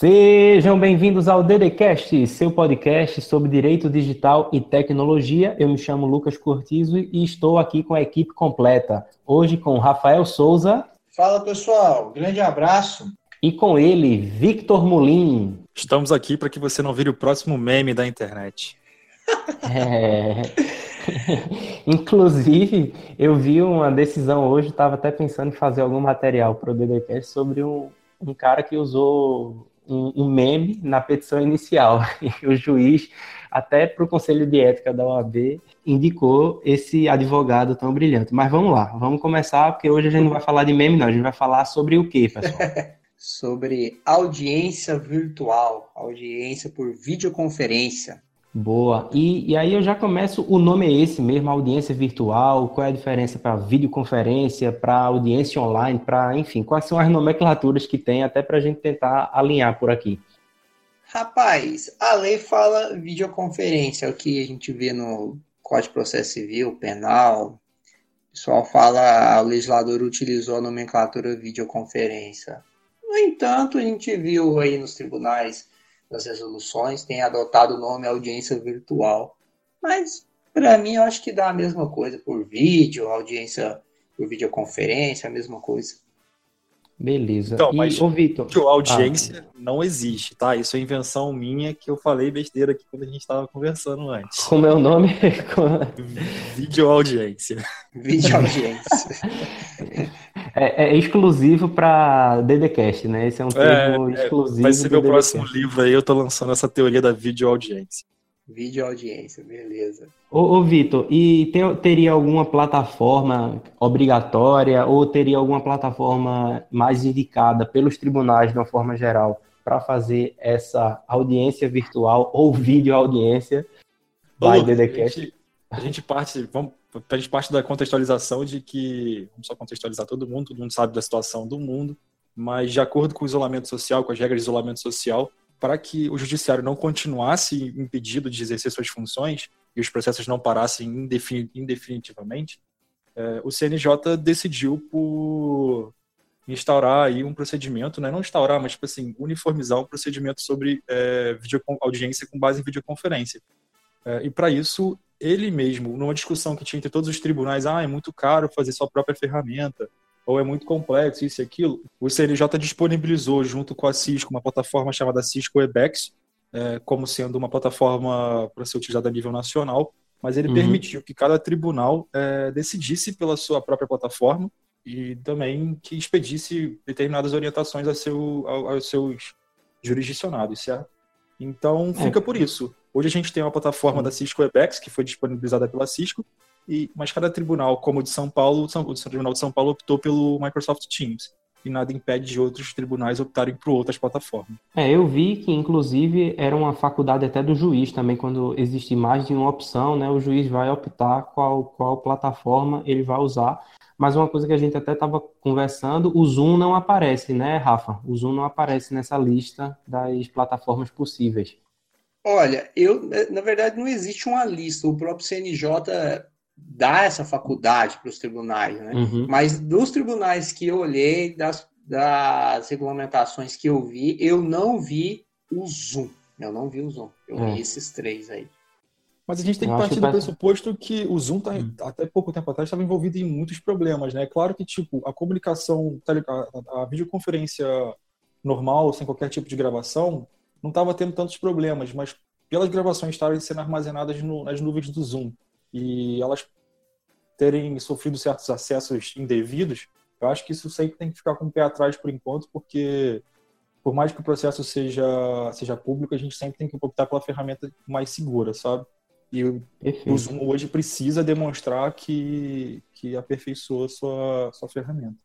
Sejam bem-vindos ao DDCast, seu podcast sobre direito digital e tecnologia. Eu me chamo Lucas Cortizo e estou aqui com a equipe completa. Hoje com Rafael Souza. Fala pessoal, grande abraço. E com ele, Victor Mulim. Estamos aqui para que você não vire o próximo meme da internet. É. Inclusive, eu vi uma decisão hoje, estava até pensando em fazer algum material para o DDCast sobre um, um cara que usou um, um meme na petição inicial. E o juiz, até para o Conselho de Ética da OAB, indicou esse advogado tão brilhante. Mas vamos lá, vamos começar, porque hoje a gente não vai falar de meme, não. A gente vai falar sobre o quê, pessoal? sobre audiência virtual, audiência por videoconferência. Boa. E, e aí eu já começo, o nome é esse mesmo, audiência virtual, qual é a diferença para videoconferência, para audiência online, para, enfim, quais são as nomenclaturas que tem, até para a gente tentar alinhar por aqui. Rapaz, a lei fala videoconferência, é o que a gente vê no Código de Processo Civil, Penal. O pessoal fala, o legislador utilizou a nomenclatura videoconferência. No entanto, a gente viu aí nos tribunais das resoluções tem adotado o nome audiência virtual. Mas, para mim, eu acho que dá a mesma coisa por vídeo, audiência por videoconferência, a mesma coisa. Beleza. Então, mas o Vitor, audiência ah, não existe, tá? Isso é invenção minha que eu falei besteira aqui quando a gente estava conversando antes. Como é o nome? Videoaudiência. Videoaudiência. é, é exclusivo para DDCast, né? Esse é um termo é, exclusivo. Vai ser meu próximo livro aí, eu tô lançando essa teoria da videoaudiência. Vídeo audiência, beleza. Ô, ô Vitor, e teria alguma plataforma obrigatória ou teria alguma plataforma mais indicada pelos tribunais de uma forma geral para fazer essa audiência virtual ou vídeo audiência DDCast? A gente, a gente parte, vamos, gente parte da contextualização de que, vamos só contextualizar todo mundo, todo mundo sabe da situação do mundo, mas de acordo com o isolamento social, com as regras de isolamento social, para que o judiciário não continuasse impedido de exercer suas funções e os processos não parassem indefinitivamente, é, o CNJ decidiu por instaurar aí um procedimento, né? não instaurar, mas tipo assim, uniformizar um procedimento sobre é, audiência com base em videoconferência. É, e para isso, ele mesmo, numa discussão que tinha entre todos os tribunais, ah, é muito caro fazer sua própria ferramenta, ou é muito complexo, isso e aquilo, o CNJ disponibilizou junto com a Cisco uma plataforma chamada Cisco Webex, é, como sendo uma plataforma para ser utilizada a nível nacional, mas ele uhum. permitiu que cada tribunal é, decidisse pela sua própria plataforma e também que expedisse determinadas orientações a seu, aos seus jurisdicionados, certo? Então fica é. por isso. Hoje a gente tem uma plataforma da Cisco Webex, que foi disponibilizada pela Cisco, e, mas cada tribunal, como o de São Paulo, o Tribunal de São Paulo optou pelo Microsoft Teams. E nada impede de outros tribunais optarem por outras plataformas. É, eu vi que, inclusive, era uma faculdade até do juiz também, quando existe mais de uma opção, né? O juiz vai optar qual, qual plataforma ele vai usar. Mas uma coisa que a gente até estava conversando, o Zoom não aparece, né, Rafa? O Zoom não aparece nessa lista das plataformas possíveis. Olha, eu na verdade não existe uma lista. O próprio CNJ dá essa faculdade para os tribunais, né? Uhum. Mas dos tribunais que eu olhei, das, das regulamentações que eu vi, eu não vi o Zoom. Eu não vi o Zoom. Eu é. vi esses três aí. Mas a gente tem que partir do pressuposto que o Zoom, tá, hum. até pouco tempo atrás, estava envolvido em muitos problemas, né? Claro que, tipo, a comunicação, a, a videoconferência normal, sem qualquer tipo de gravação, não estava tendo tantos problemas, mas pelas gravações estarem sendo armazenadas no, nas nuvens do Zoom e elas terem sofrido certos acessos indevidos, eu acho que isso sempre tem que ficar com o pé atrás por enquanto, porque por mais que o processo seja, seja público, a gente sempre tem que optar pela ferramenta mais segura, sabe? E o, o Zoom hoje precisa demonstrar que, que aperfeiçoou sua, sua ferramenta.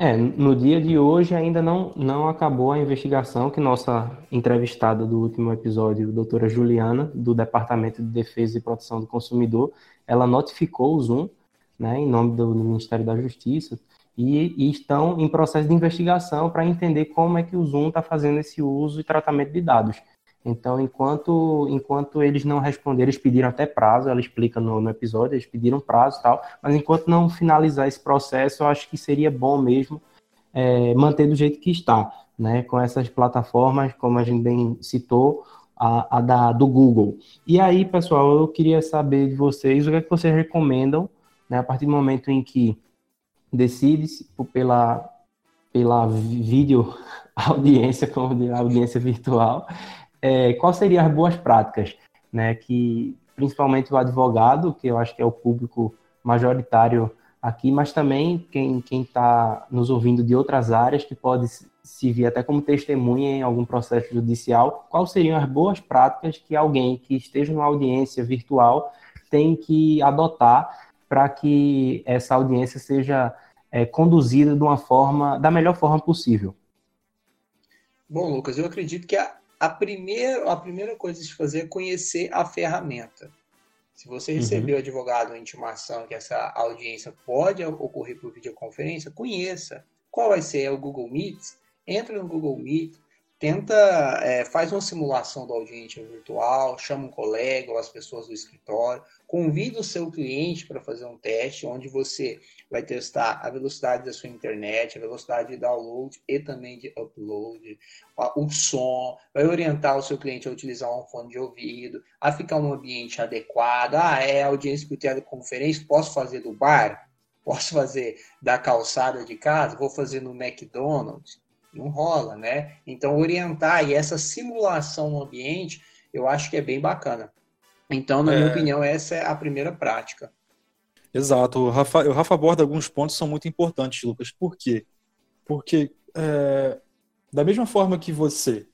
É, no dia de hoje ainda não, não acabou a investigação que nossa entrevistada do último episódio, a doutora Juliana, do Departamento de Defesa e Proteção do Consumidor, ela notificou o Zoom, né, em nome do, do Ministério da Justiça, e, e, estão em processo de investigação para entender como é que o Zoom está fazendo esse uso e tratamento de dados. Então, enquanto, enquanto eles não responderam, eles pediram até prazo, ela explica no, no episódio, eles pediram prazo e tal, mas enquanto não finalizar esse processo, eu acho que seria bom mesmo é, manter do jeito que está, né? Com essas plataformas, como a gente bem citou, a, a da, do Google. E aí, pessoal, eu queria saber de vocês o que, é que vocês recomendam, né? A partir do momento em que decide-se pela, pela vídeo audiência, como de audiência virtual, é, quais seriam as boas práticas, né? Que principalmente o advogado, que eu acho que é o público majoritário aqui, mas também quem está nos ouvindo de outras áreas, que pode se vir até como testemunha em algum processo judicial, quais seriam as boas práticas que alguém que esteja numa audiência virtual tem que adotar para que essa audiência seja é, conduzida de uma forma, da melhor forma possível? Bom, Lucas, eu acredito que a, a, primeira, a primeira coisa a se fazer é conhecer a ferramenta. Se você recebeu uhum. advogado uma intimação que essa audiência pode ocorrer por videoconferência, conheça. Qual vai ser? É o Google Meet? Entra no Google Meet, tenta, é, faz uma simulação da audiência virtual, chama um colega ou as pessoas do escritório, convida o seu cliente para fazer um teste onde você vai testar a velocidade da sua internet, a velocidade de download e também de upload, o som, vai orientar o seu cliente a utilizar um fone de ouvido, a ficar um ambiente adequado. Ah, é audiência por teleconferência, posso fazer do bar? Posso fazer da calçada de casa? Vou fazer no McDonald's? Não rola, né? Então, orientar e essa simulação no ambiente, eu acho que é bem bacana. Então, na é... minha opinião, essa é a primeira prática. Exato. O Rafa, o Rafa aborda alguns pontos que são muito importantes, Lucas. Por quê? Porque, é, da mesma forma que você,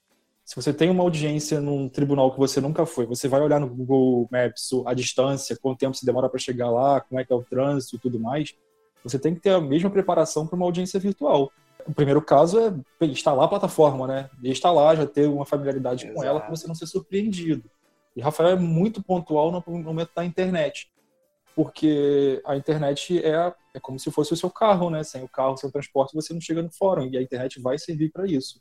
se você tem uma audiência num tribunal que você nunca foi, você vai olhar no Google Maps a distância, quanto tempo se demora para chegar lá, como é que é o trânsito e tudo mais, você tem que ter a mesma preparação para uma audiência virtual. O primeiro caso é instalar a plataforma, né? E instalar, já ter uma familiaridade Exato. com ela para você não ser surpreendido. E Rafael é muito pontual no momento da internet porque a internet é, é como se fosse o seu carro, né? Sem o carro, sem o transporte, você não chega no fórum, e a internet vai servir para isso.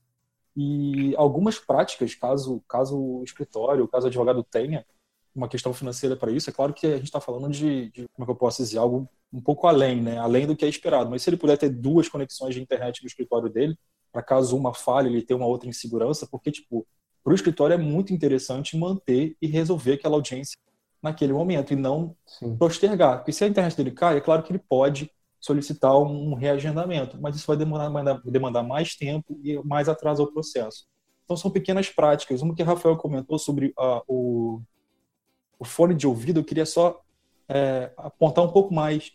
E algumas práticas, caso, caso o escritório, caso o advogado tenha uma questão financeira para isso, é claro que a gente está falando de, de, como é que eu posso dizer, algo um pouco além, né? Além do que é esperado. Mas se ele puder ter duas conexões de internet no escritório dele, para caso uma falhe, ele ter uma outra insegurança, porque, tipo, para o escritório é muito interessante manter e resolver aquela audiência naquele momento e não Sim. postergar. Porque se a internet dele cai, é claro que ele pode solicitar um reagendamento, mas isso vai demandar, demandar mais tempo e mais atraso ao processo. Então são pequenas práticas. Uma que o Rafael comentou sobre o, o, fone de ouvido, eu queria só é, apontar um pouco mais.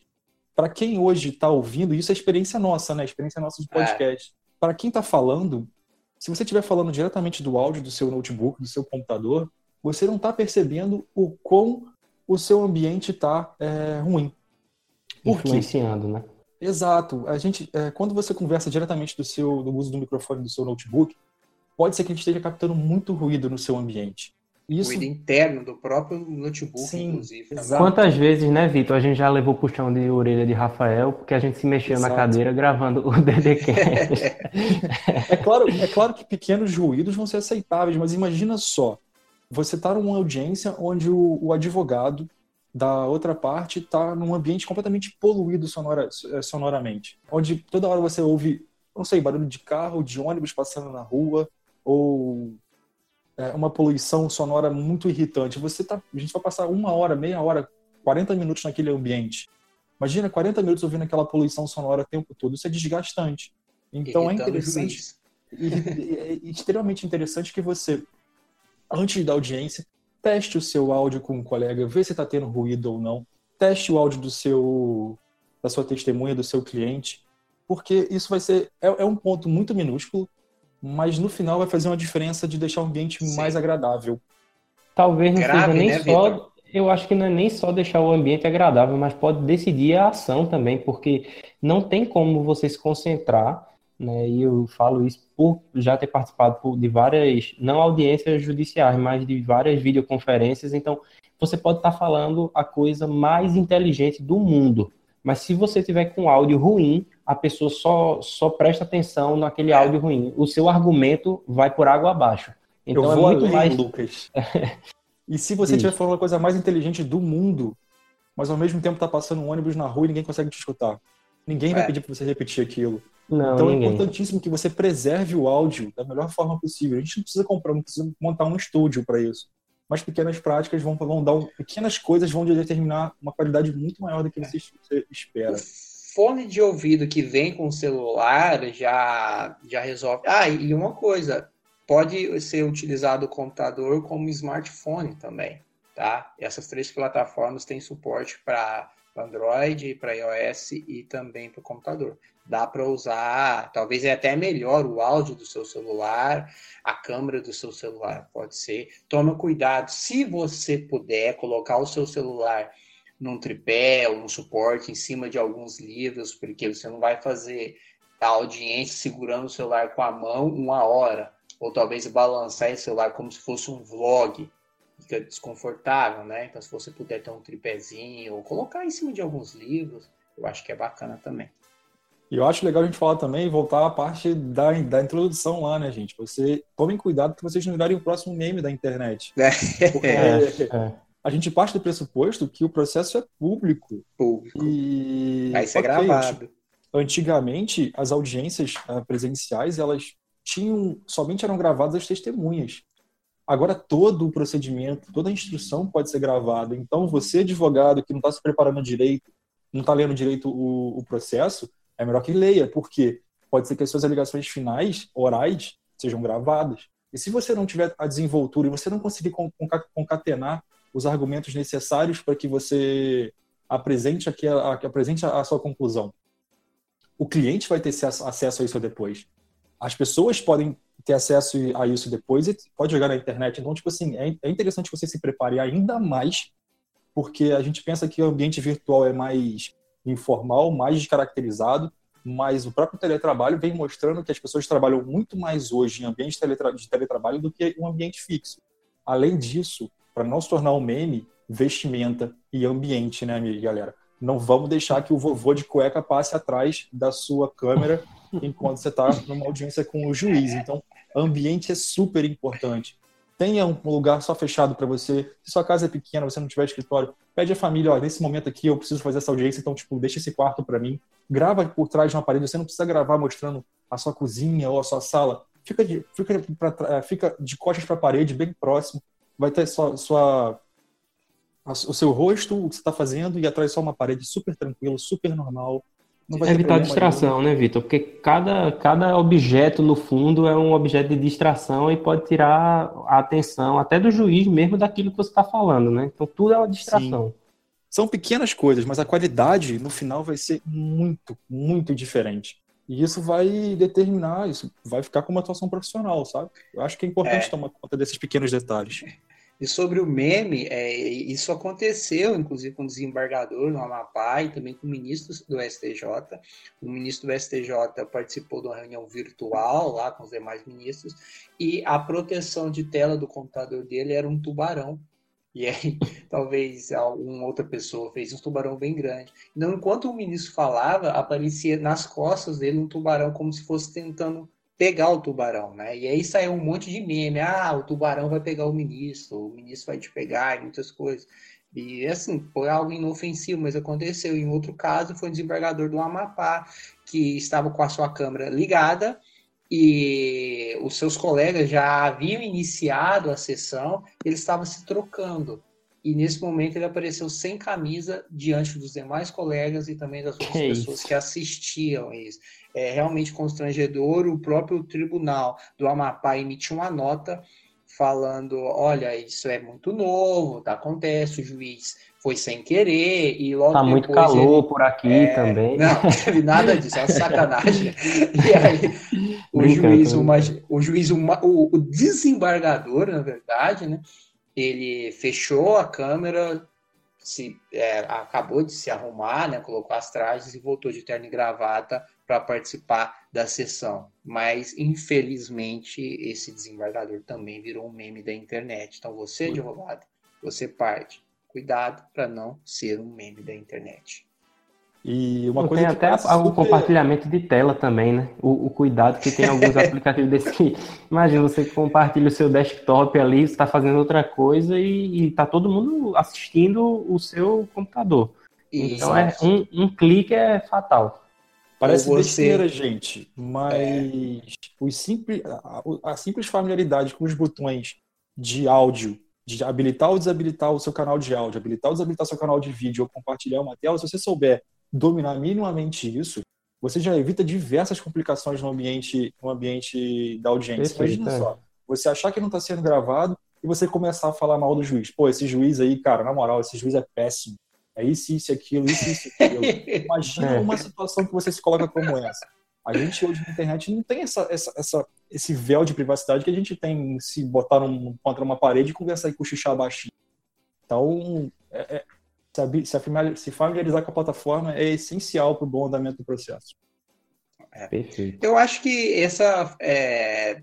Para quem hoje está ouvindo, isso é experiência nossa, né? Experiência nossa de é. podcast. É. Para quem está falando, se você estiver falando diretamente do áudio do seu notebook, do seu computador, você não está percebendo o quão o seu ambiente está é, ruim. Por Influenciando, quê? né? Exato. A gente, é, quando você conversa diretamente do seu do uso do microfone do seu notebook, pode ser que a gente esteja captando muito ruído no seu ambiente. Isso... Ruído interno do próprio notebook, Sim, inclusive. Exato. Quantas vezes, né, Vitor, a gente já levou puxão de orelha de Rafael porque a gente se mexeu exato. na cadeira gravando o DDCast. é, claro, é claro que pequenos ruídos vão ser aceitáveis, mas imagina só, você está numa audiência onde o, o, advogado da outra parte está num ambiente completamente poluído sonora, eh, sonoramente, onde toda hora você ouve, não sei, barulho de carro, de ônibus passando na rua, ou é, uma poluição sonora muito irritante. Você tá, a gente vai passar uma hora, meia hora, 40 minutos naquele ambiente. Imagina 40 minutos ouvindo aquela poluição sonora o tempo todo. Isso é desgastante. Então é interessante. É extremamente interessante que você antes da audiência, teste o seu áudio com um colega, vê se está tendo ruído ou não. Teste o áudio do seu, da sua testemunha, do seu cliente, porque isso vai ser é, é um ponto muito minúsculo, mas no final vai fazer uma diferença de deixar o ambiente Sim. mais agradável. Talvez não Grave, seja nem né, só. Victor? Eu acho que não é nem só deixar o ambiente agradável, mas pode decidir a ação também, porque não tem como você se concentrar né? E eu falo isso por já ter participado de várias, não audiências judiciais, mas de várias videoconferências. Então, você pode estar falando a coisa mais inteligente do mundo, mas se você tiver com áudio ruim, a pessoa só, só presta atenção naquele é. áudio ruim. O seu argumento vai por água abaixo. Então, eu é vou é muito além, mais... Lucas. e se você estiver falando a coisa mais inteligente do mundo, mas ao mesmo tempo está passando um ônibus na rua e ninguém consegue te escutar? Ninguém vai é. pedir para você repetir aquilo. Não, então ninguém. é importantíssimo que você preserve o áudio da melhor forma possível. A gente não precisa comprar, não precisa montar um estúdio para isso. Mas pequenas práticas vão, vão dar um, pequenas coisas vão determinar uma qualidade muito maior do que você espera. Fone de ouvido que vem com o celular já já resolve. Ah, e uma coisa, pode ser utilizado o computador como smartphone também, tá? Essas três plataformas têm suporte para Android, para iOS e também para o computador dá para usar, talvez é até melhor o áudio do seu celular, a câmera do seu celular, pode ser. Toma cuidado, se você puder colocar o seu celular num tripé ou num suporte em cima de alguns livros, porque você não vai fazer a audiência segurando o celular com a mão uma hora, ou talvez balançar esse celular como se fosse um vlog, fica desconfortável, né? Então, se você puder ter um tripézinho ou colocar em cima de alguns livros, eu acho que é bacana também. E eu acho legal a gente falar também e voltar à parte da, da introdução lá, né, gente? Você tomem cuidado para vocês não virarem o próximo meme da internet. É. Porque é. A gente parte do pressuposto que o processo é público. Público. E vai ser okay, gravado. Antigamente, as audiências uh, presenciais, elas tinham somente eram gravadas as testemunhas. Agora todo o procedimento, toda a instrução pode ser gravada. Então você, advogado que não está se preparando direito, não está lendo direito o, o processo, é melhor que leia, porque pode ser que as suas alegações finais, orais, sejam gravadas. E se você não tiver a desenvoltura e você não conseguir concatenar os argumentos necessários para que você apresente, aqui a, apresente a, sua conclusão, o cliente vai ter acesso a isso depois. As pessoas podem ter acesso a isso depois e pode jogar na internet. Então, tipo assim, é, é interessante que você se prepare ainda mais, porque a gente pensa que o ambiente virtual é mais informal, mais descaracterizado, mas o próprio teletrabalho vem mostrando que as pessoas trabalham muito mais hoje em ambiente de, teletra de teletrabalho do que um ambiente fixo. Além disso, para não se tornar um meme, vestimenta e ambiente, né, galera? Não vamos deixar que o vovô de cueca passe atrás da sua câmera enquanto você está numa audiência com o juiz. Então, ambiente é super importante tenha um lugar só fechado para você. Se sua casa é pequena, você não tiver escritório, pede à família, ó, nesse momento aqui eu preciso fazer essa audiência, então, tipo, deixa esse quarto para mim. Grava por trás de uma parede, você não precisa gravar mostrando a sua cozinha ou a sua sala. Fica de, fica pra, é, fica de costas para a parede, bem próximo. Vai ter sua, sua, o seu rosto, o que você está fazendo, e atrás só uma parede super tranquilo, super normal. Não vai Evitar distração, nenhum. né, Vitor? Porque cada, cada objeto, no fundo, é um objeto de distração e pode tirar a atenção até do juiz mesmo daquilo que você está falando, né? Então, tudo é uma distração. Sim. São pequenas coisas, mas a qualidade, no final, vai ser muito, muito diferente. E isso vai determinar, isso vai ficar com uma atuação profissional, sabe? Eu acho que é importante é. tomar conta desses pequenos detalhes. E sobre o meme, é, isso aconteceu, inclusive, com o desembargador no Amapá e também com o ministro do STJ. O ministro do STJ participou de uma reunião virtual lá com os demais ministros e a proteção de tela do computador dele era um tubarão. E aí, talvez alguma outra pessoa fez um tubarão bem grande. Então, enquanto o ministro falava, aparecia nas costas dele um tubarão como se fosse tentando pegar o tubarão, né? E aí saiu um monte de meme, ah, o tubarão vai pegar o ministro, o ministro vai te pegar e muitas coisas. E assim, foi algo inofensivo, mas aconteceu. Em outro caso, foi um desembargador do Amapá que estava com a sua câmera ligada e os seus colegas já haviam iniciado a sessão, ele estava se trocando. E nesse momento ele apareceu sem camisa diante dos demais colegas e também das outras que pessoas isso? que assistiam isso é realmente constrangedor. O próprio tribunal do Amapá emitiu uma nota falando: olha, isso é muito novo, tá, acontece, o juiz foi sem querer e logo tá muito calor ele, por aqui é, também. Não, não teve nada disso, é uma sacanagem. e aí o juiz, uma, o juiz, o, o desembargador, na verdade, né, ele fechou a câmera, se é, acabou de se arrumar, né, colocou as trajes e voltou de terno e gravata para participar da sessão. Mas, infelizmente, esse desembargador também virou um meme da internet. Então, você, advogado, você parte. Cuidado para não ser um meme da internet. E uma coisa tem até super... o compartilhamento de tela também, né? O, o cuidado que tem alguns aplicativos desse que, imagina, você compartilha o seu desktop ali, você está fazendo outra coisa e está todo mundo assistindo o seu computador. Isso. Então é um, um clique é fatal. Parece você... besteira, gente, mas é. os simples, a, a, simples familiaridade com os botões de áudio, de habilitar ou desabilitar o seu canal de áudio, habilitar ou desabilitar o seu canal de vídeo ou compartilhar uma tela, se você souber dominar minimamente isso, você já evita diversas complicações no ambiente, no ambiente da audiência. Perfeito, Imagina é. só, você achar que não está sendo gravado e você começar a falar mal do juiz. Pô, esse juiz aí, cara, na moral, esse juiz é péssimo é isso, isso, aquilo, isso, isso, aquilo. Imagina é. uma situação que você se coloca como essa. A gente hoje na internet não tem essa, essa, essa, esse véu de privacidade que a gente tem se botar um, contra uma parede e conversar e cochichar baixinho. Então, é, é, se, familiarizar com a plataforma é essencial para o bom andamento do processo. É. Perfeito. Eu acho que essa é,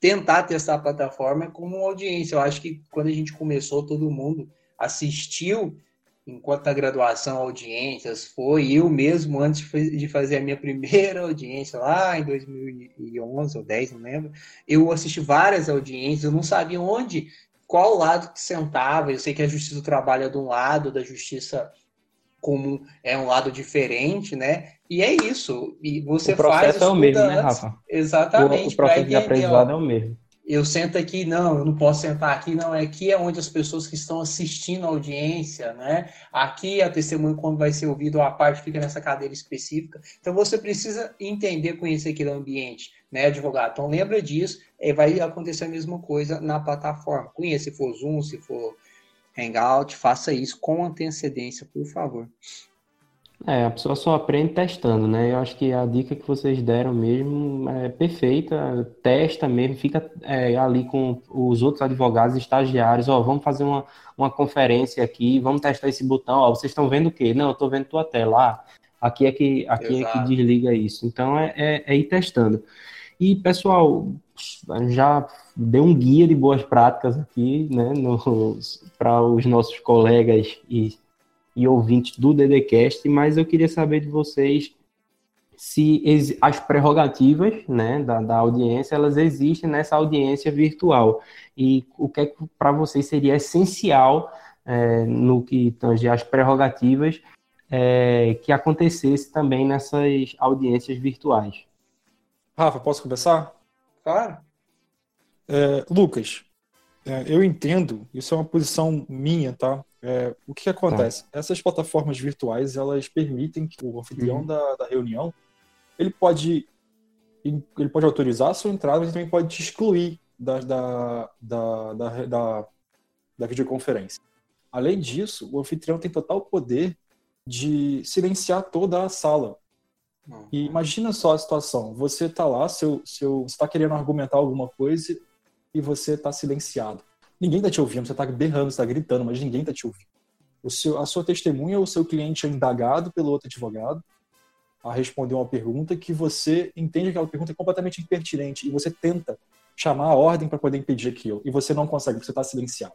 tentar testar a plataforma é como uma audiência. Eu acho que quando a gente começou, todo mundo assistiu enquanto a graduação audiências foi eu mesmo antes de fazer a minha primeira audiência lá em 2011 ou 10, não lembro, eu assisti várias audiências, eu não sabia onde, qual lado que sentava, eu sei que a justiça do trabalho é de um lado, da justiça comum é um lado diferente, né? E é isso. E você o processo faz é o mesmo, né, Rafa? Exatamente. O, o processo de aprendizado é o mesmo eu sento aqui, não, eu não posso sentar aqui, não, é aqui é onde as pessoas que estão assistindo a audiência, né? Aqui a testemunha, quando vai ser ouvido, a parte fica nessa cadeira específica. Então você precisa entender, conhecer aquele ambiente, né, advogado? Então lembra disso, e vai acontecer a mesma coisa na plataforma. Conheça, se for Zoom, se for Hangout, faça isso com antecedência, por favor. É, a pessoa só aprende testando, né? Eu acho que a dica que vocês deram mesmo é perfeita. Testa mesmo, fica é, ali com os outros advogados, estagiários. Ó, vamos fazer uma, uma conferência aqui, vamos testar esse botão. Ó, vocês estão vendo o quê? Não, eu estou vendo tua tela. Ah, aqui é que, aqui é que desliga isso. Então é, é, é ir testando. E, pessoal, já deu um guia de boas práticas aqui, né, para os nossos colegas e e ouvintes do DDCast, mas eu queria saber de vocês se as prerrogativas né, da, da audiência elas existem nessa audiência virtual e o que, é que para vocês seria essencial é, no que tange as prerrogativas é, que acontecesse também nessas audiências virtuais. Rafa, posso começar? Claro. É, Lucas, é, eu entendo, isso é uma posição minha, tá? É, o que, que acontece? Tá. Essas plataformas virtuais, elas permitem que o anfitrião uhum. da, da, reunião, ele pode ele pode autorizar a sua entrada, mas também pode te excluir da, da, da, da, da, da videoconferência. Além disso, o anfitrião tem total poder de silenciar toda a sala. Uhum. E imagina só a situação, você está lá, seu, seu, você está querendo argumentar alguma coisa e você está silenciado. Ninguém está te ouvindo, você está berrando, você está gritando, mas ninguém está te ouvindo. O seu, a sua testemunha, o seu cliente é indagado pelo outro advogado a responder uma pergunta que você entende que aquela pergunta é completamente impertinente e você tenta chamar a ordem para poder impedir aquilo e você não consegue, porque você está silenciado.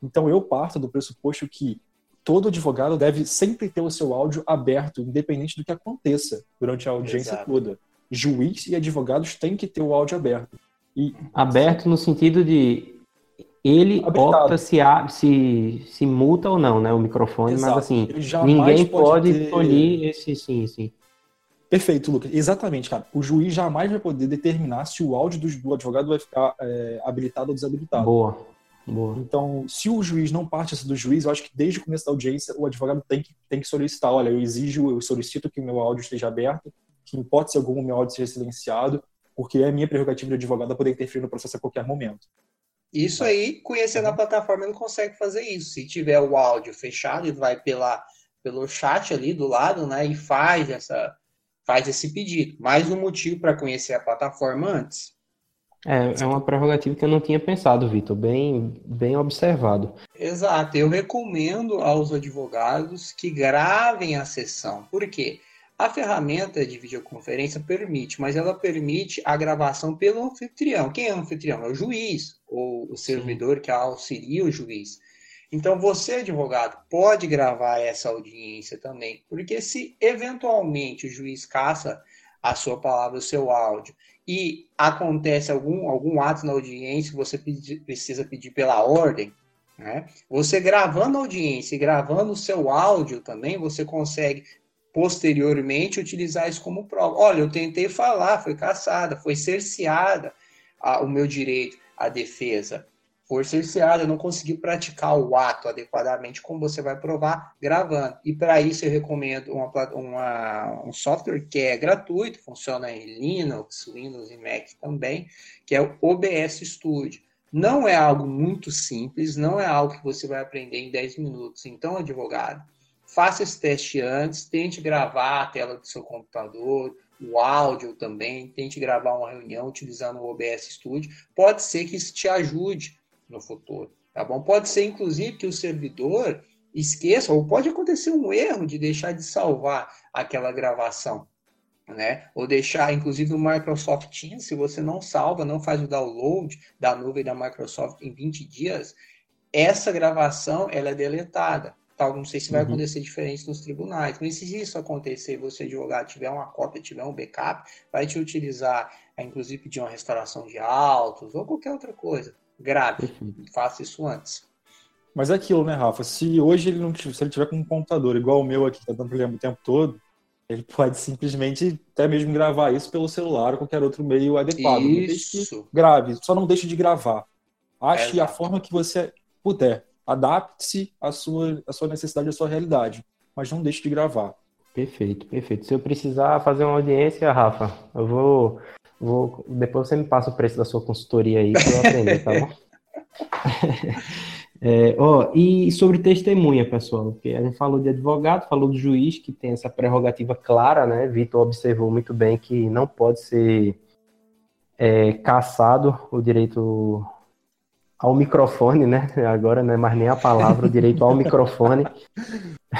Então eu parto do pressuposto que todo advogado deve sempre ter o seu áudio aberto, independente do que aconteça durante a audiência Exato. toda. Juiz e advogados têm que ter o áudio aberto. E aberto no sentido de ele Habilitado. opta se, se, se multa ou não, né? O microfone, Exato. mas assim, ninguém pode, ter... escolher esse sim, sim. Perfeito, Lucas. Exatamente, cara. O juiz jamais vai poder determinar se o áudio do, do advogado vai ficar é, habilitado ou desabilitado. Boa. Boa. Então, se o juiz não parte do juiz, eu acho que desde o começo da audiência o advogado tem que, tem que solicitar: olha, eu exijo, eu solicito que o meu áudio esteja aberto, que em hipótese alguma o meu áudio seja silenciado, porque é minha prerrogativa de advogado poder interferir no processo a qualquer momento. Isso aí, conhecendo a uhum. plataforma, ele consegue fazer isso. Se tiver o áudio fechado, ele vai pela, pelo chat ali do lado, né? E faz essa faz esse pedido. Mais um motivo para conhecer a plataforma antes. É, é uma prerrogativa que eu não tinha pensado, Vitor. Bem, bem observado. Exato. Eu recomendo aos advogados que gravem a sessão. Por quê? A ferramenta de videoconferência permite, mas ela permite a gravação pelo anfitrião. Quem é o anfitrião? É o juiz, ou o servidor Sim. que auxilia o juiz. Então, você, advogado, pode gravar essa audiência também, porque se eventualmente o juiz caça a sua palavra, o seu áudio, e acontece algum, algum ato na audiência, você pedi, precisa pedir pela ordem, né? Você gravando a audiência e gravando o seu áudio também, você consegue posteriormente utilizar isso como prova. Olha, eu tentei falar, foi caçada, foi cerceada a, o meu direito à defesa. Foi cerceada, não consegui praticar o ato adequadamente, como você vai provar gravando. E para isso eu recomendo uma, uma, um software que é gratuito, funciona em Linux, Windows e Mac também, que é o OBS Studio. Não é algo muito simples, não é algo que você vai aprender em 10 minutos. Então, advogado, faça esse teste antes, tente gravar a tela do seu computador, o áudio também, tente gravar uma reunião utilizando o OBS Studio. Pode ser que isso te ajude no futuro, tá bom? Pode ser, inclusive, que o servidor esqueça, ou pode acontecer um erro de deixar de salvar aquela gravação né? Ou deixar, inclusive, o Microsoft Teams, se você não salva, não faz o download da nuvem da Microsoft em 20 dias, essa gravação ela é deletada. Tal, não sei se vai uhum. acontecer diferente nos tribunais, mas se isso acontecer, você advogado tiver uma cópia, tiver um backup, vai te utilizar, inclusive pedir uma restauração de autos ou qualquer outra coisa grave. Faça isso antes. Mas é aquilo, né, Rafa? Se hoje ele não se ele tiver com um computador igual o meu aqui, que tá dando problema o tempo todo, ele pode simplesmente até mesmo gravar isso pelo celular ou qualquer outro meio adequado. Isso. grave, só não deixe de gravar. Ache é a forma que você puder. Adapte-se à sua, à sua necessidade, à sua realidade. Mas não deixe de gravar. Perfeito, perfeito. Se eu precisar fazer uma audiência, Rafa, eu vou. vou depois você me passa o preço da sua consultoria aí para eu aprender, tá bom? É, ó, e sobre testemunha, pessoal, porque a gente falou de advogado, falou do juiz, que tem essa prerrogativa clara, né? Vitor observou muito bem que não pode ser é, caçado o direito ao microfone, né? Agora não é mais nem a palavra, o direito ao microfone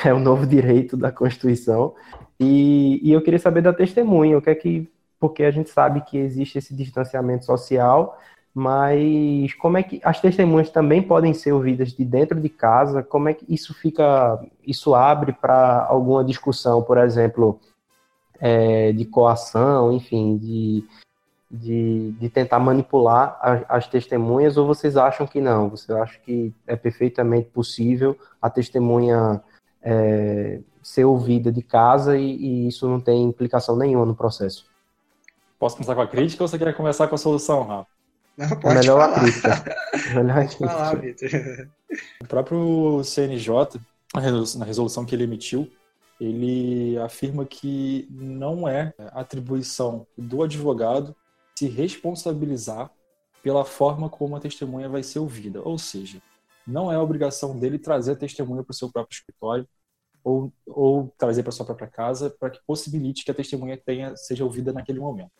é o novo direito da Constituição. E, e eu queria saber da testemunha, o que é que, porque a gente sabe que existe esse distanciamento social mas como é que as testemunhas também podem ser ouvidas de dentro de casa? Como é que isso fica, isso abre para alguma discussão, por exemplo, é, de coação, enfim, de, de, de tentar manipular as, as, testemunhas, ou vocês acham que não? Você acha que é perfeitamente possível a testemunha é, ser ouvida de casa e, e isso não tem implicação nenhuma no processo? Posso começar com a crítica ou você quer começar com a solução, Rafa? Não, pode Melhor falar. Melhor pode falar, Vitor. O próprio CNJ, na resolução que ele emitiu, ele afirma que não é atribuição do advogado se responsabilizar pela forma como a testemunha vai ser ouvida. Ou seja, não é obrigação dele trazer a testemunha para o seu próprio escritório ou, ou trazer para sua própria casa para que possibilite que a testemunha tenha, seja ouvida naquele momento.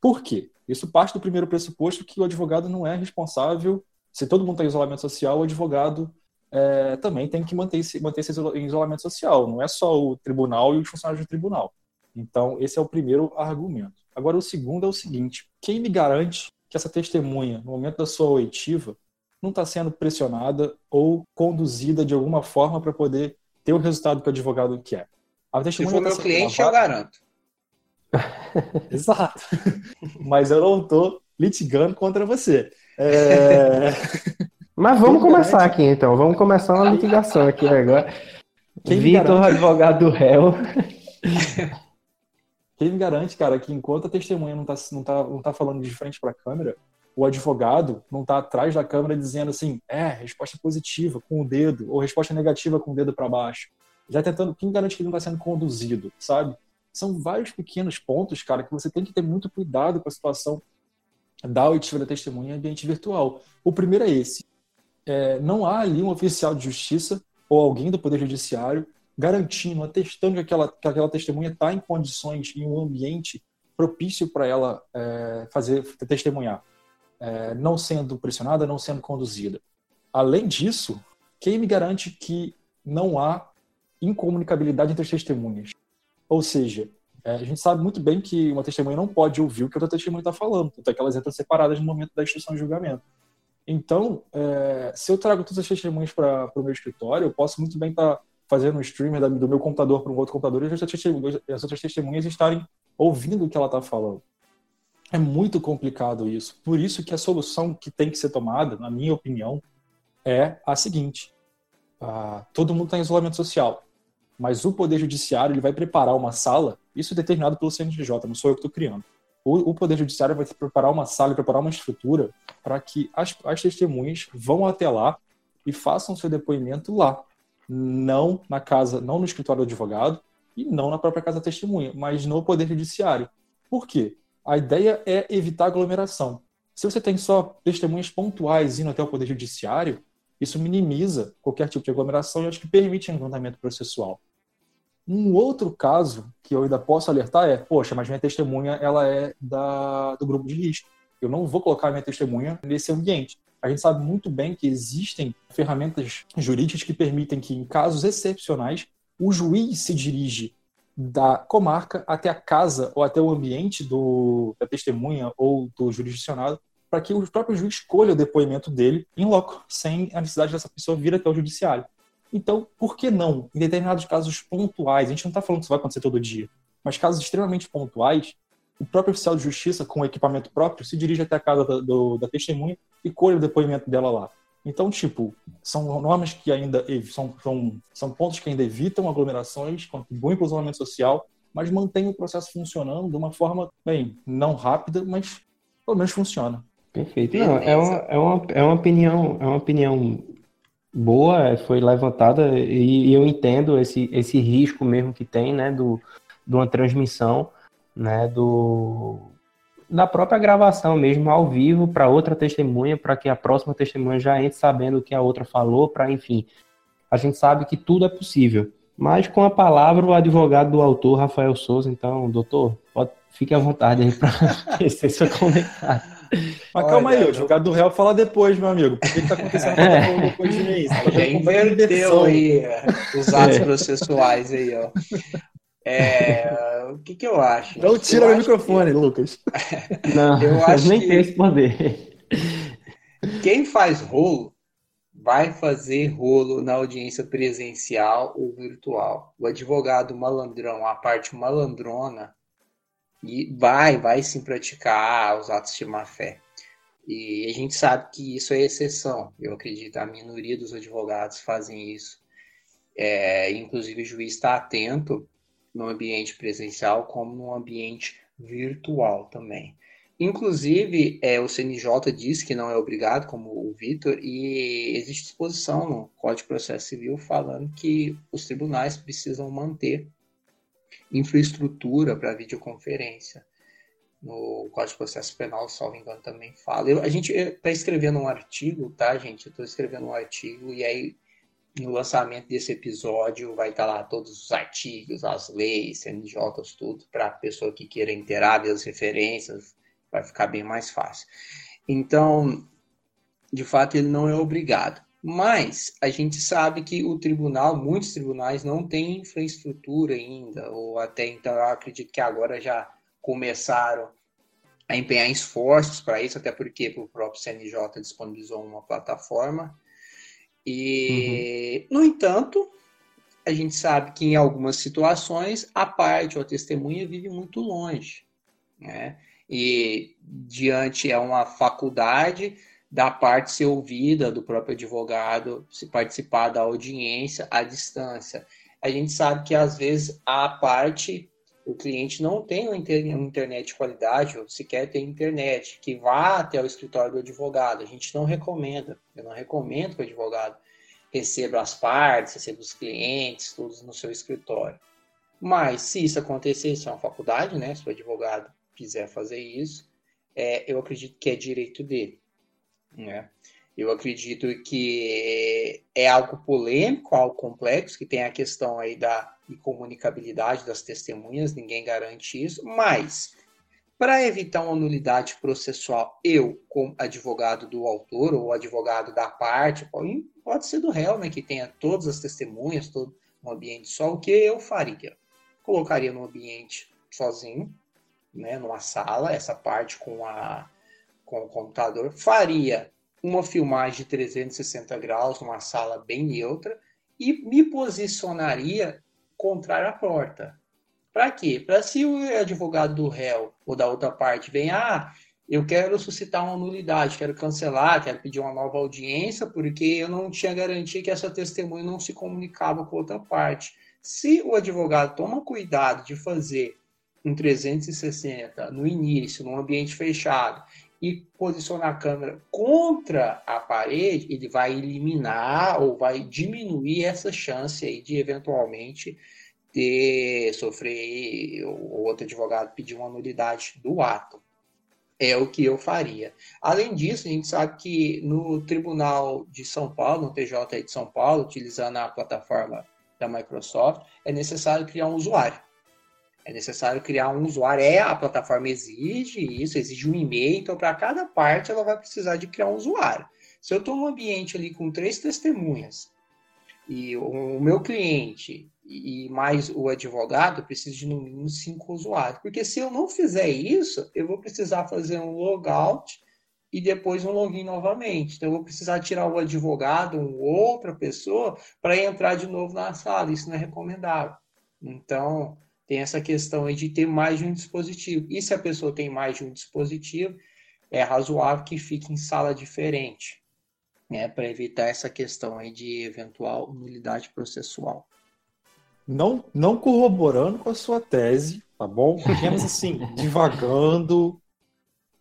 Por quê? Isso parte do primeiro pressuposto que o advogado não é responsável. Se todo mundo está em isolamento social, o advogado é, também tem que manter-se manter em isolamento social. Não é só o tribunal e os funcionários do tribunal. Então, esse é o primeiro argumento. Agora, o segundo é o seguinte: quem me garante que essa testemunha, no momento da sua oitiva, não está sendo pressionada ou conduzida de alguma forma para poder ter o resultado que o advogado quer? A Se for tá meu cliente, gravada, eu garanto. Exato. Mas eu não estou litigando contra você. É... Mas vamos Quem começar garante... aqui então. Vamos começar uma litigação aqui agora. Vitor, advogado do réu. Quem me garante, cara, que enquanto a testemunha não está não tá, não tá falando de frente para a câmera, o advogado não está atrás da câmera dizendo assim, é, resposta positiva com o dedo, ou resposta negativa com o dedo para baixo. Já tentando, quem garante que ele não está sendo conduzido, sabe? são vários pequenos pontos, cara, que você tem que ter muito cuidado com a situação da oitiva da testemunha em ambiente virtual. O primeiro é esse. É, não há ali um oficial de justiça ou alguém do Poder Judiciário garantindo, atestando que aquela, que aquela testemunha está em condições, em um ambiente propício para ela é, fazer testemunhar, é, não sendo pressionada, não sendo conduzida. Além disso, quem me garante que não há incomunicabilidade entre as testemunhas? Ou seja, é, a gente sabe muito bem que uma testemunha não pode ouvir o que outra testemunha está falando, até que elas entram separadas no momento da instrução de julgamento. Então, é, se eu trago todas as testemunhas para o meu escritório, eu posso muito bem estar tá fazendo um streamer do meu computador para um outro computador e as outras testemunhas estarem ouvindo o que ela está falando. É muito complicado isso. Por isso que a solução que tem que ser tomada, na minha opinião, é a seguinte: ah, todo mundo está em isolamento social mas o Poder Judiciário ele vai preparar uma sala, isso é determinado pelo CNJ, não sou eu que estou criando. O, o, Poder Judiciário vai preparar uma sala preparar uma estrutura para que as, as testemunhas vão até lá e façam seu depoimento lá, não na casa, não no escritório do advogado e não na própria casa da testemunha, mas no Poder Judiciário. Por quê? A ideia é evitar aglomeração. Se você tem só testemunhas pontuais indo até o Poder Judiciário, isso minimiza qualquer tipo de aglomeração e acho que permite encantamento processual. Um outro caso que eu ainda posso alertar é, poxa, mas minha testemunha ela é da, do grupo de risco. Eu não vou colocar minha testemunha nesse ambiente. A gente sabe muito bem que existem ferramentas jurídicas que permitem que, em casos excepcionais, o juiz se dirige da comarca até a casa ou até o ambiente do, da testemunha ou do jurisdicionado para que o próprio juiz escolha o depoimento dele em loco, sem a necessidade dessa pessoa vir até o judiciário. Então, por que não? Em determinados casos pontuais, a gente não está falando que isso vai acontecer todo dia, mas casos extremamente pontuais, o próprio oficial de justiça, com o equipamento próprio, se dirige até a casa da, do, da testemunha e colhe o depoimento dela lá. Então, tipo, são normas que ainda são, são, são pontos que ainda evitam aglomerações, contribuem para o isolamento social, mas mantêm o processo funcionando de uma forma, bem, não rápida, mas pelo menos funciona. Perfeito. Não, é, uma, é, uma, é uma opinião, é uma opinião boa, foi levantada e, e, eu entendo esse, esse risco mesmo que tem, né, do, de uma transmissão, né, do da própria gravação mesmo ao vivo para outra testemunha, para que a próxima testemunha já entre sabendo o que a outra falou, para enfim, a gente sabe que tudo é possível. Mas com a palavra o advogado do autor Rafael Souza, então, doutor, pode, fique à vontade aí para tecer seu comentário. Mas Olha, calma aí, o advogado do réu fala depois, meu amigo. Por que está acontecendo é. depois de mim? Tá Já inverteu aí os atos é. processuais aí, ó. É, o que, que eu acho? Não tira o microfone, que... Lucas. Não, eu acho nem que... tem esse poder. Quem faz rolo vai fazer rolo na audiência presencial ou virtual. O advogado malandrão, a parte malandrona, e vai, vai sim praticar os atos de má fé. E a gente sabe que isso é exceção. Eu acredito, a minoria dos advogados fazem isso. É, inclusive, o juiz está atento no ambiente presencial como no ambiente virtual também. Inclusive, é, o CNJ diz que não é obrigado, como o Vitor, e existe disposição no Código de Processo Civil falando que os tribunais precisam manter infraestrutura para videoconferência. No Código de Processo Penal, salvo engano, também fala. Eu, a gente está escrevendo um artigo, tá, gente? Eu estou escrevendo um artigo e aí no lançamento desse episódio vai estar lá todos os artigos, as leis, CNJs, tudo, para a pessoa que queira interar, ver as referências, vai ficar bem mais fácil. Então, de fato, ele não é obrigado. Mas a gente sabe que o tribunal, muitos tribunais não têm infraestrutura ainda, ou até então eu acredito que agora já começaram a empenhar esforços para isso, até porque o próprio CNJ disponibilizou uma plataforma. E, uhum. no entanto, a gente sabe que em algumas situações a parte ou a testemunha vive muito longe, né? E diante é uma faculdade, da parte ser ouvida do próprio advogado, se participar da audiência à distância. A gente sabe que às vezes a parte o cliente não tem uma internet de qualidade ou sequer tem internet, que vá até o escritório do advogado. A gente não recomenda. Eu não recomendo que o advogado receba as partes, receba os clientes, todos no seu escritório. Mas se isso acontecer, se é uma faculdade, né? Se o advogado quiser fazer isso, é, eu acredito que é direito dele. Né? Eu acredito que é algo polêmico, algo complexo, que tem a questão aí da incomunicabilidade das testemunhas, ninguém garante isso, mas para evitar uma nulidade processual, eu, como advogado do autor ou advogado da parte, pode ser do réu, né, que tenha todas as testemunhas, todo um ambiente só, o que eu faria? Colocaria no ambiente sozinho, né, numa sala, essa parte com a com o computador, faria uma filmagem de 360 graus, numa sala bem neutra, e me posicionaria contrário à porta. Para quê? Para se o advogado do réu ou da outra parte vem, ah, eu quero suscitar uma nulidade, quero cancelar, quero pedir uma nova audiência, porque eu não tinha garantia que essa testemunha não se comunicava com outra parte. Se o advogado toma cuidado de fazer um 360 no início, num ambiente fechado, e posicionar a câmera contra a parede, ele vai eliminar ou vai diminuir essa chance aí de eventualmente ter sofrer ou outro advogado pedir uma nulidade do ato. É o que eu faria. Além disso, a gente sabe que no Tribunal de São Paulo, no TJ de São Paulo, utilizando a plataforma da Microsoft, é necessário criar um usuário. É necessário criar um usuário. É, a plataforma exige isso, exige um e-mail. Então, para cada parte, ela vai precisar de criar um usuário. Se eu estou num ambiente ali com três testemunhas e o meu cliente e mais o advogado precisa de no mínimo cinco usuários. Porque se eu não fizer isso, eu vou precisar fazer um logout e depois um login novamente. Então, eu vou precisar tirar o advogado, uma outra pessoa, para entrar de novo na sala. Isso não é recomendável. Então, tem essa questão aí de ter mais de um dispositivo. E se a pessoa tem mais de um dispositivo, é razoável que fique em sala diferente, né, para evitar essa questão aí de eventual nulidade processual. Não, não corroborando com a sua tese, tá bom? Apenas assim, divagando,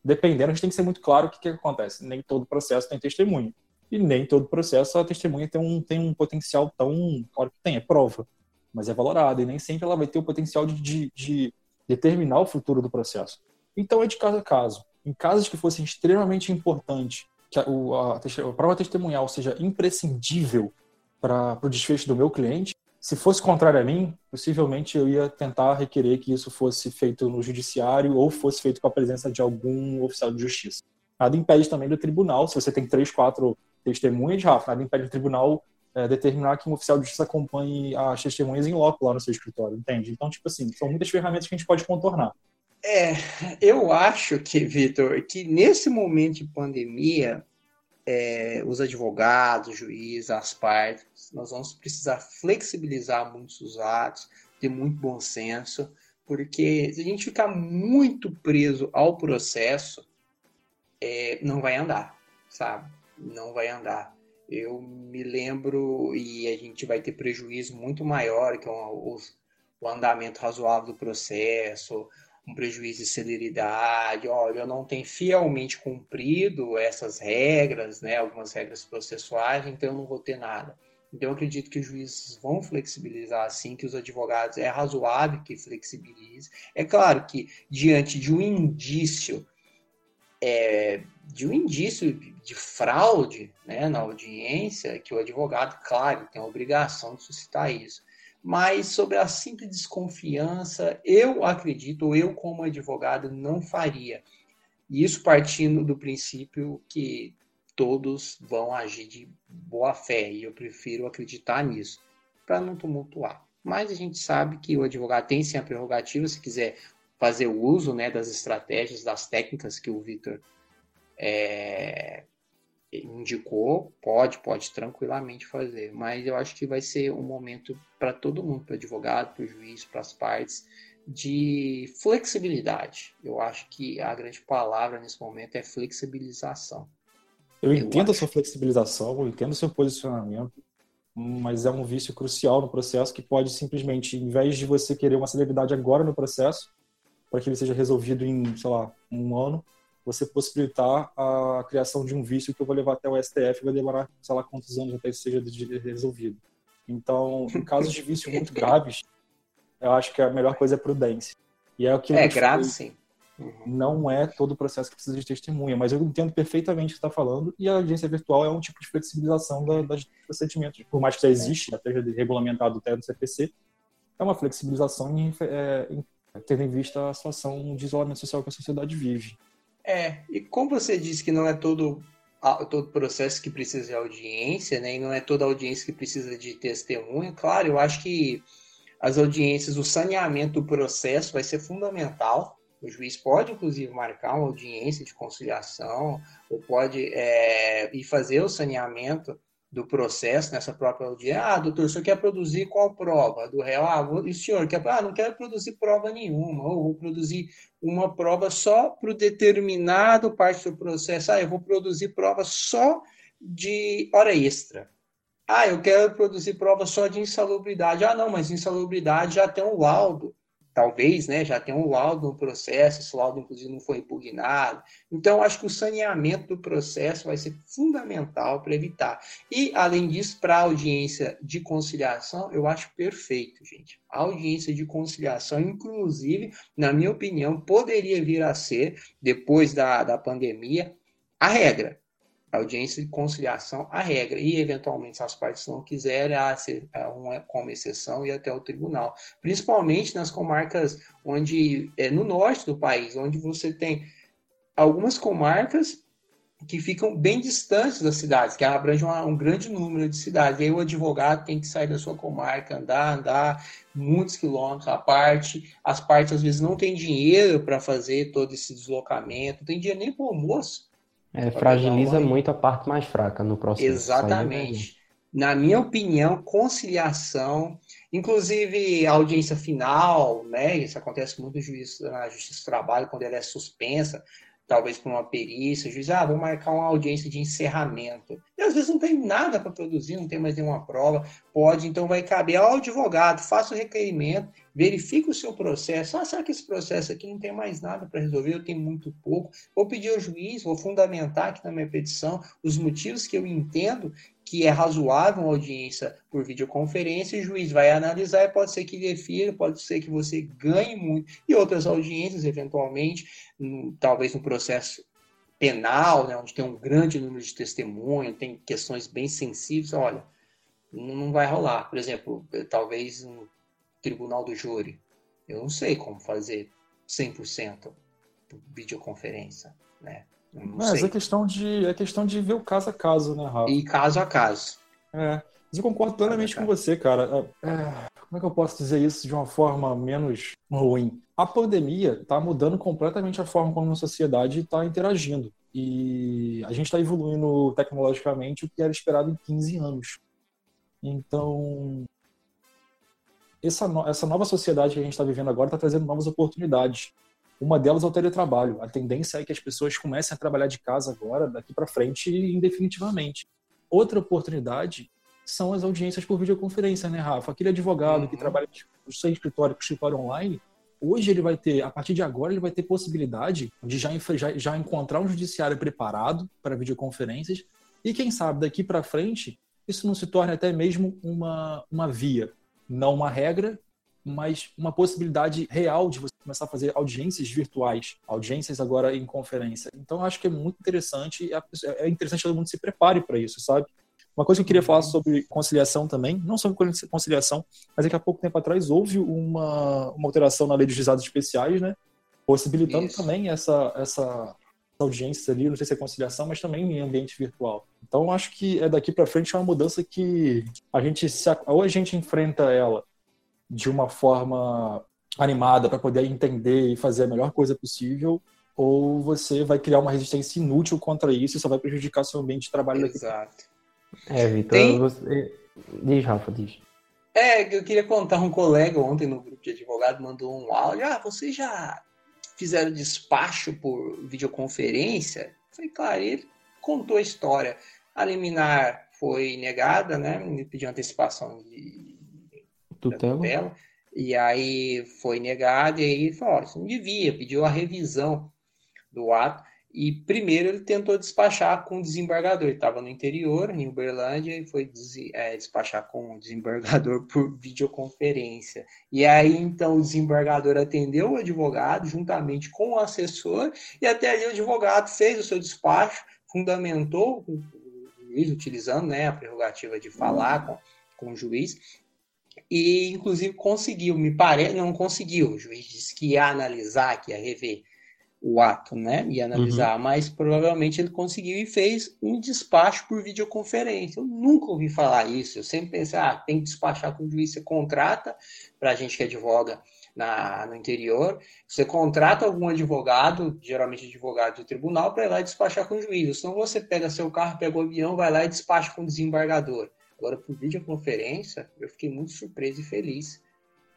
dependendo, a gente tem que ser muito claro o que, que acontece. Nem todo processo tem testemunha. E nem todo processo a testemunha tem um, tem um potencial tão. Claro que tem, é prova mas é valorada e nem sempre ela vai ter o potencial de, de, de determinar o futuro do processo. Então é de caso a caso. Em casos que fosse extremamente importante que a, a, a prova testemunhal seja imprescindível para o desfecho do meu cliente, se fosse contrário a mim, possivelmente eu ia tentar requerer que isso fosse feito no judiciário ou fosse feito com a presença de algum oficial de justiça. Nada impede também do tribunal, se você tem três, quatro testemunhas, Rafa, nada impede do tribunal é, determinar que um oficial de justiça acompanhe as testemunhas em loco lá no seu escritório, entende? Então, tipo assim, são muitas ferramentas que a gente pode contornar. É, eu acho que, Vitor, que nesse momento de pandemia, é, os advogados, os juízes, as partes, nós vamos precisar flexibilizar muitos os atos, ter muito bom senso, porque se a gente ficar muito preso ao processo, é, não vai andar, sabe? Não vai andar eu me lembro, e a gente vai ter prejuízo muito maior que o, o andamento razoável do processo, um prejuízo de celeridade, olha, eu não tenho fielmente cumprido essas regras, né, algumas regras processuais, então eu não vou ter nada. Então eu acredito que os juízes vão flexibilizar assim, que os advogados é razoável que flexibilize. É claro que diante de um indício é, de um indício de fraude né, na audiência, que o advogado, claro, tem a obrigação de suscitar isso. Mas sobre a simples desconfiança, eu acredito, eu como advogado não faria. Isso partindo do princípio que todos vão agir de boa fé, e eu prefiro acreditar nisso, para não tumultuar. Mas a gente sabe que o advogado tem sim a prerrogativa, se quiser fazer o uso né, das estratégias, das técnicas que o Victor é, indicou, pode, pode tranquilamente fazer. Mas eu acho que vai ser um momento para todo mundo, para advogado, para o juiz, para as partes, de flexibilidade. Eu acho que a grande palavra nesse momento é flexibilização. Eu, eu entendo acho. a sua flexibilização, eu entendo o seu posicionamento, mas é um vício crucial no processo que pode simplesmente, em vez de você querer uma celeridade agora no processo, para que ele seja resolvido em, sei lá, um ano, você possibilitar a criação de um vício que eu vou levar até o STF e vai demorar, sei lá quantos anos até isso seja resolvido. Então, em casos de vício muito graves, eu acho que a melhor coisa é prudência. E é o que É grave, sim. Uhum. Não é todo o processo que precisa de testemunha, mas eu entendo perfeitamente o que está falando e a audiência virtual é um tipo de flexibilização da, das procedimentos. Por mais que já existe, é. até regulamentado até no CPC, é uma flexibilização em, é, em, tendo em vista a situação de isolamento social que a sociedade vive. É, e como você disse que não é todo todo processo que precisa de audiência, né? E não é toda audiência que precisa de testemunha. Claro, eu acho que as audiências, o saneamento do processo vai ser fundamental. O juiz pode, inclusive, marcar uma audiência de conciliação, ou pode é, ir fazer o saneamento do processo nessa própria audiência. Ah, doutor, o senhor quer produzir qual prova? Do réu, ah, vou, e o senhor quer, ah, não quero produzir prova nenhuma, ou vou produzir uma prova só para o determinado parte do processo. Ah, eu vou produzir prova só de hora extra. Ah, eu quero produzir prova só de insalubridade. Ah, não, mas insalubridade já tem um laudo talvez, né, já tem um laudo no processo, esse laudo, inclusive, não foi impugnado. Então, acho que o saneamento do processo vai ser fundamental para evitar. E, além disso, para a audiência de conciliação, eu acho perfeito, gente. A audiência de conciliação, inclusive, na minha opinião, poderia vir a ser, depois da, da pandemia, a regra audiência de conciliação a regra. E eventualmente se as partes não quiserem há uma como exceção e até o tribunal. Principalmente nas comarcas onde é no norte do país onde você tem algumas comarcas que ficam bem distantes das cidades que abrangem um grande número de cidades. E aí o advogado tem que sair da sua comarca andar andar muitos quilômetros à parte. As partes às vezes não têm dinheiro para fazer todo esse deslocamento não tem dinheiro nem para o almoço é, fragiliza muito a parte mais fraca no processo. Exatamente. Na minha opinião, conciliação, inclusive audiência final, né? Isso acontece muito no juiz, na Justiça do Trabalho, quando ela é suspensa, talvez por uma perícia, o juiz, ah, vou marcar uma audiência de encerramento. E às vezes não tem nada para produzir, não tem mais nenhuma prova, pode, então vai caber ao advogado, faça o requerimento, verifique o seu processo. Ah, será que esse processo aqui não tem mais nada para resolver? Eu tenho muito pouco. Vou pedir ao juiz, vou fundamentar aqui na minha petição os motivos que eu entendo que é razoável uma audiência por videoconferência, o juiz vai analisar e pode ser que defira, pode ser que você ganhe muito, e outras audiências, eventualmente, talvez no processo penal, né, onde tem um grande número de testemunho, tem questões bem sensíveis, olha, não vai rolar. Por exemplo, talvez no tribunal do júri, eu não sei como fazer 100% videoconferência, né? Mas é questão, de, é questão de ver o caso a caso, né, Rafa? E caso a caso. É. Mas eu concordo plenamente com você, cara. É, é, como é que eu posso dizer isso de uma forma menos ruim? A pandemia está mudando completamente a forma como a sociedade está interagindo. E a gente está evoluindo tecnologicamente o que era esperado em 15 anos. Então, essa, essa nova sociedade que a gente está vivendo agora está trazendo novas oportunidades. Uma delas é o teletrabalho. A tendência é que as pessoas comecem a trabalhar de casa agora, daqui para frente, indefinitivamente. Outra oportunidade são as audiências por videoconferência, né, Rafa? Aquele advogado uhum. que trabalha no seu escritório, com escritório online, hoje ele vai ter, a partir de agora, ele vai ter possibilidade de já, já, já encontrar um judiciário preparado para videoconferências e, quem sabe, daqui para frente, isso não se torne até mesmo uma, uma via, não uma regra, mas uma possibilidade real de você começar a fazer audiências virtuais, audiências agora em conferência. Então, acho que é muito interessante, é interessante que todo mundo se prepare para isso, sabe? Uma coisa que eu queria falar sobre conciliação também, não sobre conciliação, mas é que há pouco tempo atrás houve uma, uma alteração na lei de juizados especiais, né? Possibilitando isso. também essa, essa audiência ali, não sei se é conciliação, mas também em ambiente virtual. Então, acho que é daqui para frente é uma mudança que a gente se, ou a gente enfrenta ela de uma forma animada para poder entender e fazer a melhor coisa possível, ou você vai criar uma resistência inútil contra isso e só vai prejudicar seu ambiente de trabalho Exato. daqui. É, Vitor, Tem... você... diz, Rafa, diz. É, eu queria contar um colega ontem no grupo de advogado mandou um áudio. Ah, vocês já fizeram despacho por videoconferência? Eu falei, claro, ele contou a história. A liminar foi negada, né? Me pediu antecipação de tutela. tutela. E aí foi negado, e aí falou: isso não devia, pediu a revisão do ato. E primeiro ele tentou despachar com o desembargador. Ele estava no interior, em Uberlândia, e foi é, despachar com o desembargador por videoconferência. E aí então o desembargador atendeu o advogado juntamente com o assessor, e até ali o advogado fez o seu despacho, fundamentou o juiz, utilizando né, a prerrogativa de falar com, com o juiz, e inclusive conseguiu, me parece, não conseguiu, o juiz disse que ia analisar, que ia rever o ato, né, ia analisar, uhum. mas provavelmente ele conseguiu e fez um despacho por videoconferência. Eu nunca ouvi falar isso, eu sempre pensei, ah, tem que despachar com o juiz, você contrata, para a gente que advoga na, no interior, você contrata algum advogado, geralmente advogado do tribunal, para ir lá despachar com o juiz, senão você pega seu carro, pega o avião, vai lá e despacha com o desembargador. Agora, por videoconferência, eu fiquei muito surpreso e feliz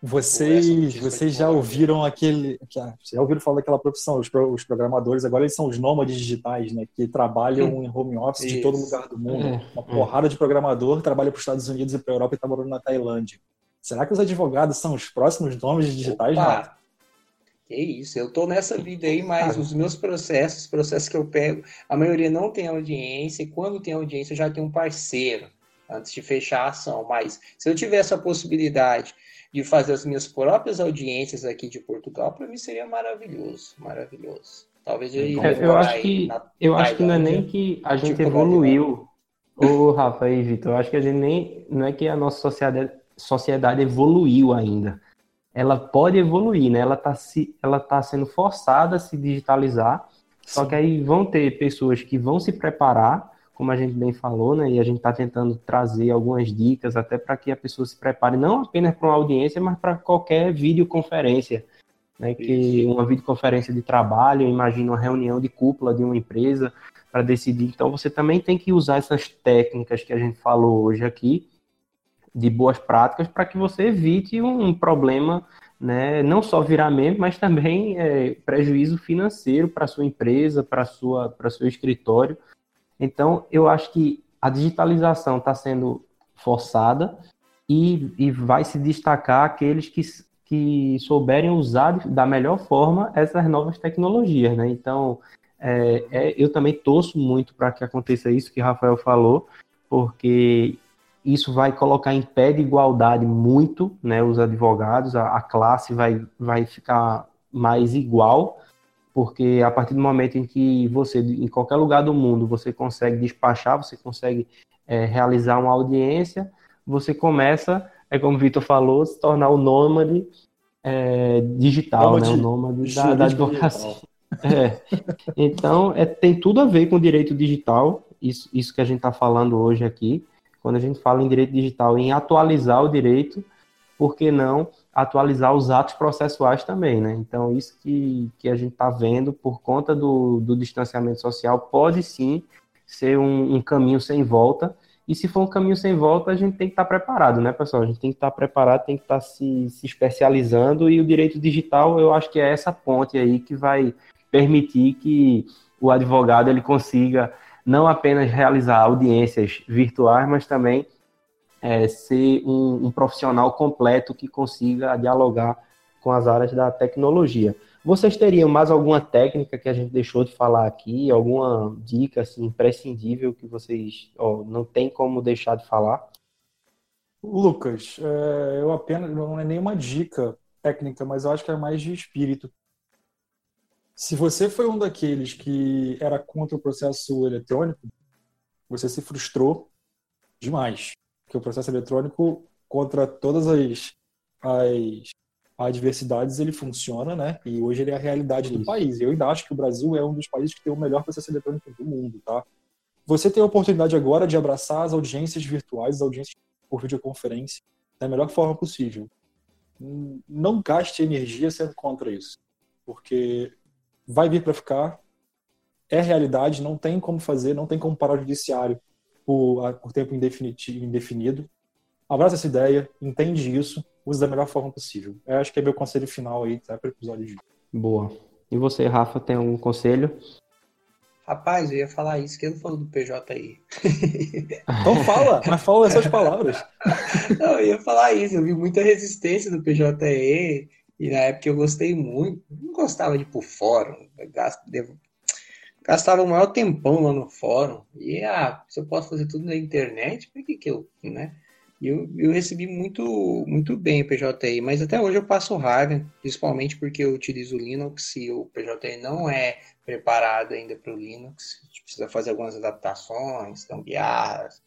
Vocês, vocês já ouviram aquele. Já ouviram falar daquela profissão? Os, os programadores agora eles são os nômades digitais, né? Que trabalham hum. em home office Isso. de todo lugar do mundo. É. Uma porrada de programador trabalha para os Estados Unidos e para a Europa e está morando na Tailândia. Será que os advogados são os próximos nômades digitais, Opa. Que isso, eu tô nessa vida aí, mas os meus processos, processos que eu pego, a maioria não tem audiência, e quando tem audiência eu já tenho um parceiro antes de fechar a ação. Mas se eu tivesse a possibilidade de fazer as minhas próprias audiências aqui de Portugal, para mim seria maravilhoso, maravilhoso. Talvez eu iria é, eu acho que eu acho que não é nem que a gente evoluiu, ô Rafa e Vitor, eu acho que a gente nem não é que a nossa sociedade sociedade evoluiu ainda ela pode evoluir, né? Ela está se, ela tá sendo forçada a se digitalizar. Só que aí vão ter pessoas que vão se preparar, como a gente bem falou, né? E a gente está tentando trazer algumas dicas até para que a pessoa se prepare não apenas para uma audiência, mas para qualquer videoconferência. Né, que uma videoconferência de trabalho, imagina uma reunião de cúpula de uma empresa para decidir. Então você também tem que usar essas técnicas que a gente falou hoje aqui de boas práticas para que você evite um, problema, né, não só viramento, mas também é, prejuízo financeiro para sua empresa, para sua para seu escritório. Então, eu acho que a digitalização está sendo forçada e, e vai se destacar aqueles que, que souberem usar da melhor forma essas novas tecnologias, né? Então, é, é, eu também torço muito para que aconteça isso que Rafael falou, porque isso vai colocar em pé de igualdade muito né, os advogados, a, a, classe vai, vai ficar mais igual, porque a partir do momento em que você, em qualquer lugar do mundo, você consegue despachar, você consegue é, realizar uma audiência, você começa, é como o Vitor falou, se tornar o nômade é, digital, nômade, né, o nômade da, da advocacia. É. Então, é, tem tudo a ver com direito digital, isso, isso que a gente está falando hoje aqui quando a gente fala em direito digital, em atualizar o direito, por que não atualizar os atos processuais também, né? Então, isso que, que a gente está vendo por conta do, do distanciamento social pode sim ser um, um, caminho sem volta. E se for um caminho sem volta, a gente tem que estar tá preparado, né, pessoal? A gente tem que estar tá preparado, tem que estar tá se, se especializando. E o direito digital, eu acho que é essa ponte aí que vai permitir que o advogado ele consiga não apenas realizar audiências virtuais, mas também é, ser um, um, profissional completo que consiga dialogar com as áreas da tecnologia. Vocês teriam mais alguma técnica que a gente deixou de falar aqui, alguma dica assim, imprescindível que vocês ó, não tem como deixar de falar? Lucas, é, eu apenas não é nenhuma dica técnica, mas eu acho que é mais de espírito. Se você foi um daqueles que era contra o processo eletrônico, você se frustrou demais. Porque o processo eletrônico, contra todas as, as adversidades, ele funciona, né? E hoje ele é a realidade do país. Eu ainda acho que o Brasil é um dos países que tem o melhor processo eletrônico do mundo, tá? Você tem a oportunidade agora de abraçar as audiências virtuais, as audiências por videoconferência, da melhor forma possível. Não gaste energia sendo contra isso. Porque vai vir para ficar, é realidade, não tem como fazer, não tem como parar o judiciário por, por tempo indefinido. Abraça essa ideia, entende isso, use da melhor forma possível. Eu acho que é meu conselho final aí tá, para o episódio de Boa. E você, Rafa, tem algum conselho? Rapaz, eu ia falar isso, que eu não falou do PJI. Então fala, mas fala essas palavras. Não, eu ia falar isso, eu vi muita resistência do PJE, e na época eu gostei muito. Não gostava de ir pro fórum. Gastava o maior tempão lá no fórum. E, ah, se eu posso fazer tudo na internet, por que que eu, né? E eu, eu recebi muito, muito bem o PJI, mas até hoje eu passo raiva, principalmente porque eu utilizo o Linux e o PJI não é preparado ainda para o Linux. A gente precisa fazer algumas adaptações, gambiarras.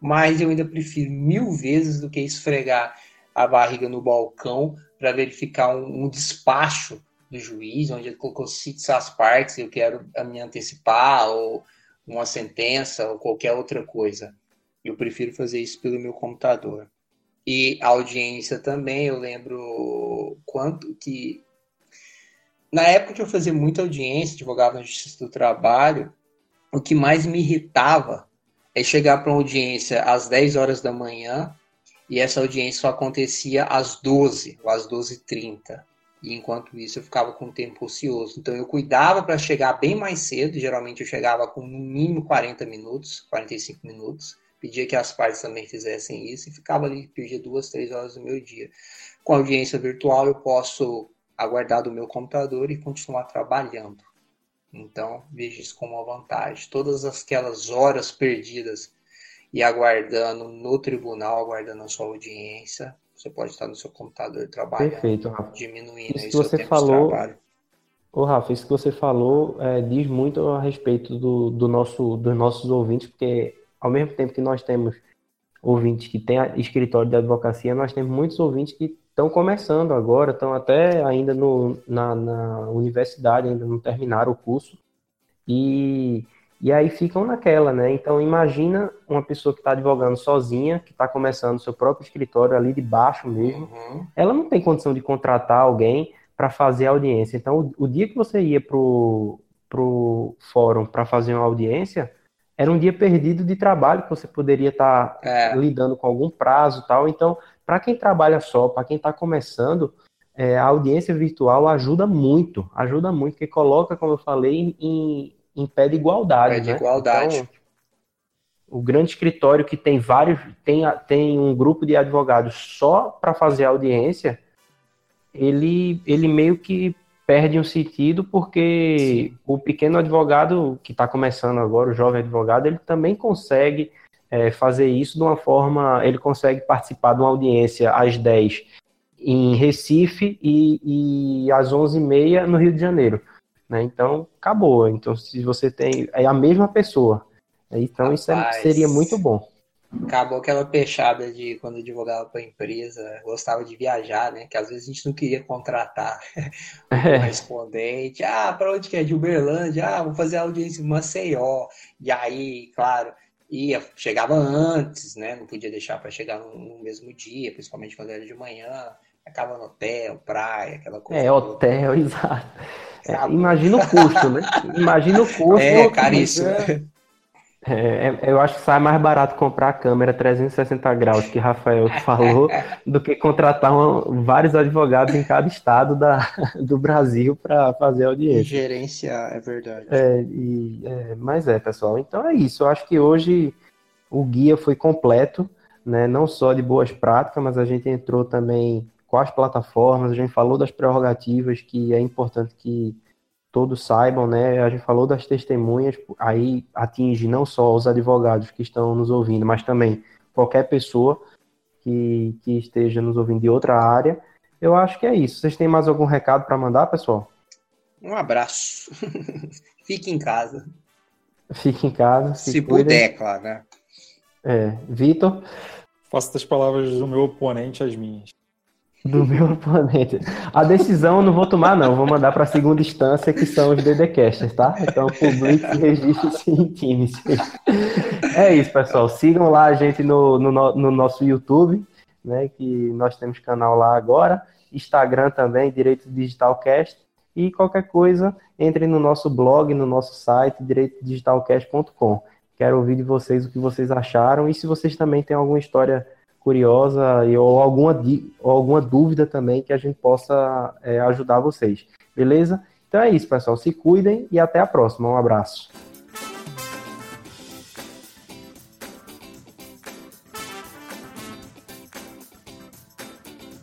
Mas eu ainda prefiro mil vezes do que esfregar a barriga no balcão para verificar um, um, despacho do juiz, onde ele colocou cites as partes, eu quero me antecipar, ou uma sentença, ou qualquer outra coisa. Eu prefiro fazer isso pelo meu computador. E a audiência também, eu lembro quanto que. Na época que eu fazia muita audiência, advogava na Justiça do Trabalho, o que mais me irritava é chegar para uma audiência às 10 horas da manhã e essa audiência só acontecia às 12 ou às 12h30. E enquanto isso eu ficava com tempo ocioso. Então eu cuidava para chegar bem mais cedo, geralmente eu chegava com no mínimo 40 minutos, 45 minutos. Pedia que as partes também fizessem isso e ficava ali, perdia duas, três horas do meu dia. Com audiência virtual eu posso aguardar do meu computador e continuar trabalhando. Então, veja isso como uma vantagem. Todas aquelas horas perdidas e aguardando no tribunal, aguardando a sua audiência, você pode estar no seu computador trabalhando, Perfeito, Rafa. diminuindo isso que você falou, Ô, Rafa, isso que você falou é, diz muito a respeito do, do nosso, dos nossos ouvintes, porque ao mesmo tempo que nós temos ouvintes que têm escritório de advocacia, nós temos muitos ouvintes que estão começando agora, estão até ainda no, na, na universidade, ainda não terminaram o curso. E e aí ficam naquela, né? Então imagina uma pessoa que está advogando sozinha, que está começando seu próprio escritório ali de baixo mesmo, uhum. ela não tem condição de contratar alguém para fazer audiência. Então o, o, dia que você ia pro pro fórum para fazer uma audiência, era um dia perdido de trabalho que você poderia estar tá é. lidando com algum prazo, tal. Então para quem trabalha só, para quem está começando, é, a audiência virtual ajuda muito, ajuda muito, que coloca, como eu falei, em, em pé de igualdade. Pé de né? igualdade. Então, o grande escritório que tem vários, tem, tem um grupo de advogados só para fazer audiência, ele, ele meio que perde um sentido porque Sim. o pequeno advogado que está começando agora, o jovem advogado, ele também consegue é, fazer isso de uma forma, ele consegue participar de uma audiência às 10 em Recife e, e às 11h30 no Rio de Janeiro. Né? Então, acabou. Então, se você tem. É a mesma pessoa. Então, Rapaz, isso é, seria muito bom. Acabou aquela peixada de quando eu advogava para a empresa, gostava de viajar, né? Que às vezes a gente não queria contratar o é. correspondente. Ah, para onde que é? De Uberlândia. Ah, vou fazer audiência em Maceió. E aí, claro, ia, chegava antes, né? Não podia deixar para chegar no, no, mesmo dia, principalmente quando era de manhã. Acaba no hotel, praia, aquela coisa. É, hotel, exato. É, imagina o custo, né? Imagina o custo. É, caríssimo. É, é, eu acho que sai mais barato comprar a câmera 360 graus que Rafael falou do que contratar uma, vários advogados em cada estado da, do Brasil para fazer audiência. Gerenciar, é verdade. É, e, é, mas é, pessoal. Então é isso. Eu acho que hoje o guia foi completo, né? Não só de boas práticas, mas a gente entrou também quais plataformas, a gente falou das prerrogativas que é importante que todos saibam, né? A gente falou das testemunhas, aí atinge não só os advogados que estão nos ouvindo, mas também qualquer pessoa que, que esteja nos ouvindo de outra área. Eu acho que é isso. Vocês têm mais algum recado para mandar, pessoal? Um abraço. Fique em casa. Fique em casa. Se, se puder, claro, né? É. Vitor? Faço das palavras do meu oponente as minhas do meu oponente. A decisão eu não vou tomar, não. Vou mandar para a segunda instância, que são os DDCasters, tá? Então, publique e registre-se em times. É isso, pessoal. Sigam lá a gente no, no, no, nosso YouTube, né? Que nós temos canal lá agora. Instagram também, Direito Digital Cast. E qualquer coisa, entre no nosso blog, no nosso site, direitodigitalcast.com. Quero ouvir de vocês o que vocês acharam e se vocês também têm alguma história curiosa e, ou, alguma, ou alguma dúvida também que a gente possa é, ajudar vocês. Beleza? Então é isso, pessoal. Se cuidem e até a próxima. Um abraço.